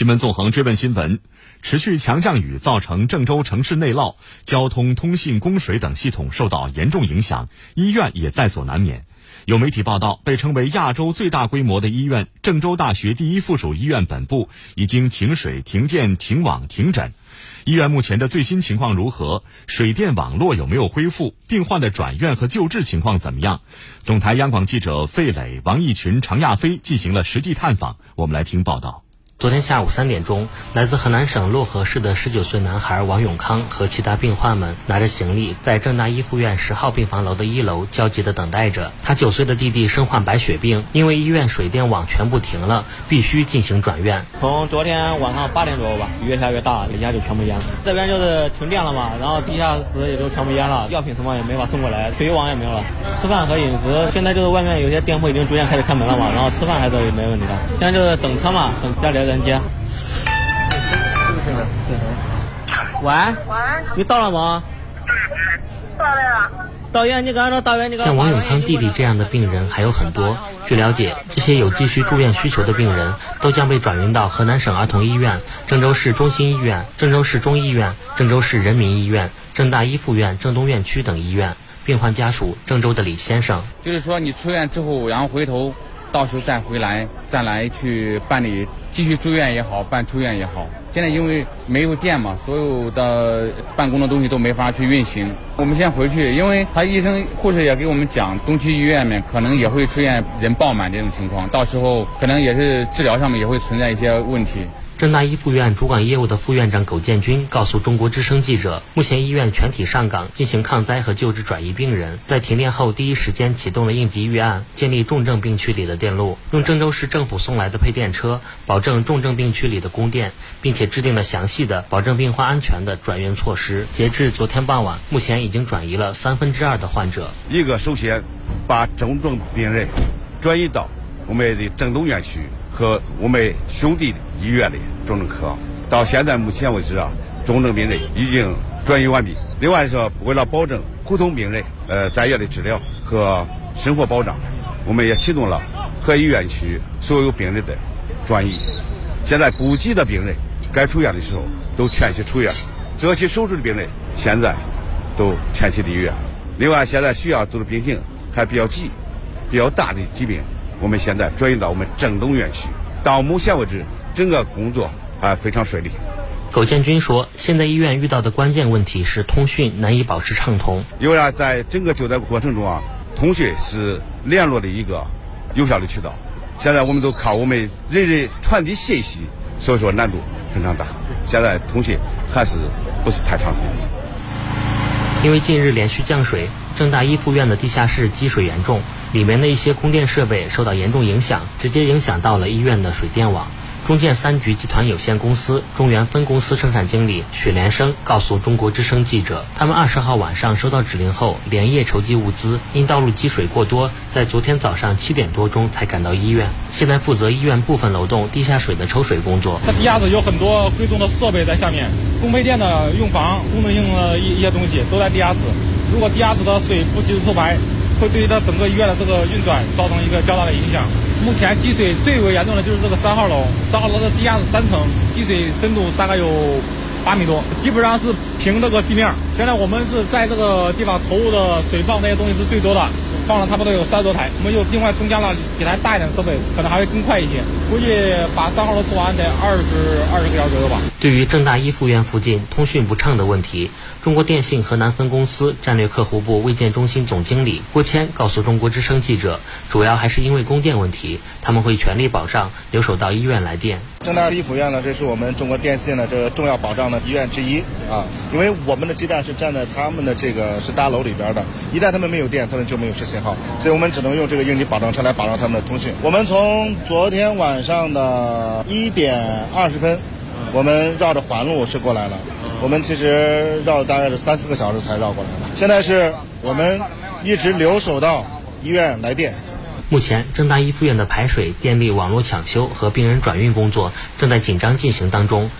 新闻纵横追问新闻：持续强降雨造成郑州城市内涝，交通、通信、供水等系统受到严重影响，医院也在所难免。有媒体报道，被称为亚洲最大规模的医院——郑州大学第一附属医院本部已经停水、停电、停网、停诊。医院目前的最新情况如何？水电网络有没有恢复？病患的转院和救治情况怎么样？总台央广记者费磊、王义群、常亚飞进行了实地探访，我们来听报道。昨天下午三点钟，来自河南省漯河市的十九岁男孩王永康和其他病患们拿着行李，在郑大一附院十号病房楼的一楼焦急地等待着。他九岁的弟弟身患白血病，因为医院水电网全部停了，必须进行转院。从昨天晚上八点左右吧，越下越大，底下就全部淹了。这边就是停电了嘛，然后地下室也都全部淹了，药品什么也没法送过来，水网也没有了。吃饭和饮食，现在就是外面有些店铺已经逐渐开始开门了嘛，然后吃饭还是没问题的。现在就是等车嘛，等家里。人接。喂。喂。你到了吗？到了。到院，你刚刚到院，你像王永康弟弟这样的病人还有很多。据了解，这些有继续住院需求的病人，都将被转运到河南省儿童医院、郑州市中心医院、郑州市中医院、郑州市人民医院、郑大一附院郑东院区等医院。病患家属：郑州的李先生。就是说，你出院之后，然后回头。到时候再回来，再来去办理继续住院也好，办出院也好。现在因为没有电嘛，所有的办公的东西都没法去运行。我们先回去，因为他医生、护士也给我们讲，东区医院面可能也会出现人爆满这种情况，到时候可能也是治疗上面也会存在一些问题。郑大一附院主管业务的副院长苟建军告诉中国之声记者，目前医院全体上岗进行抗灾和救治转移病人，在停电后第一时间启动了应急预案，建立重症病区里的电路，用郑州市政府送来的配电车保证重症病区里的供电，并且制定了详细的保证病患安全的转运措施。截至昨天傍晚，目前已经转移了三分之二的患者。一个首先把重症病人转移到我们的郑东院区。和我们兄弟医院的重症科，到现在目前为止啊，重症病人已经转移完毕。另外说，为了保证普通病人呃在院的治疗和生活保障，我们也启动了和医院区所有病人的转移。现在不急的病人该出院的时候都全系出院，择期手术的病人现在都全系离院。另外，现在需要做的病情还比较急、比较大的疾病。我们现在转移到我们郑东院区，到目前为止，整个工作啊非常顺利。苟建军说，现在医院遇到的关键问题是通讯难以保持畅通。因为啊，在整个救灾过程中啊，通讯是联络的一个有效的渠道。现在我们都靠我们人人传递信息，所以说难度非常大。现在通讯还是不是太畅通。因为近日连续降水，郑大一附院的地下室积水严重。里面的一些供电设备受到严重影响，直接影响到了医院的水电网。中建三局集团有限公司中原分公司生产经理许连生告诉中国之声记者，他们二十号晚上收到指令后，连夜筹集物资，因道路积水过多，在昨天早上七点多钟才赶到医院。现在负责医院部分楼栋地下水的抽水工作。它地下室有很多贵重的设备在下面，供配电的用房、功能性的一一些东西都在地下室。如果地下室的水不及时抽排，会对它整个医院的这个运转造成一个较大的影响。目前积水最为严重的就是这个三号楼，三号楼的地下室三层，积水深度大概有八米多，基本上是平这个地面。现在我们是在这个地方投入的水泵那些东西是最多的。放了差不多有三十多台，我们又另外增加了几台大一点的设备，可能还会更快一些。估计把三号楼抽完得二十二十个小时左右吧。对于郑大一附院附近通讯不畅的问题，中国电信河南分公司战略客户部卫健中心总经理郭谦告诉中国之声记者，主要还是因为供电问题，他们会全力保障留守到医院来电。郑大一附院呢，这是我们中国电信的这个重要保障的医院之一啊，因为我们的基站是站在他们的这个是大楼里边的，一旦他们没有电，他们就没有实信号，所以我们只能用这个应急保障车来保障他们的通讯。我们从昨天晚上的一点二十分，我们绕着环路是过来了，我们其实绕了大概是三四个小时才绕过来。现在是我们一直留守到医院来电。目前，郑大一附院的排水、电力网络抢修和病人转运工作正在紧张进行当中。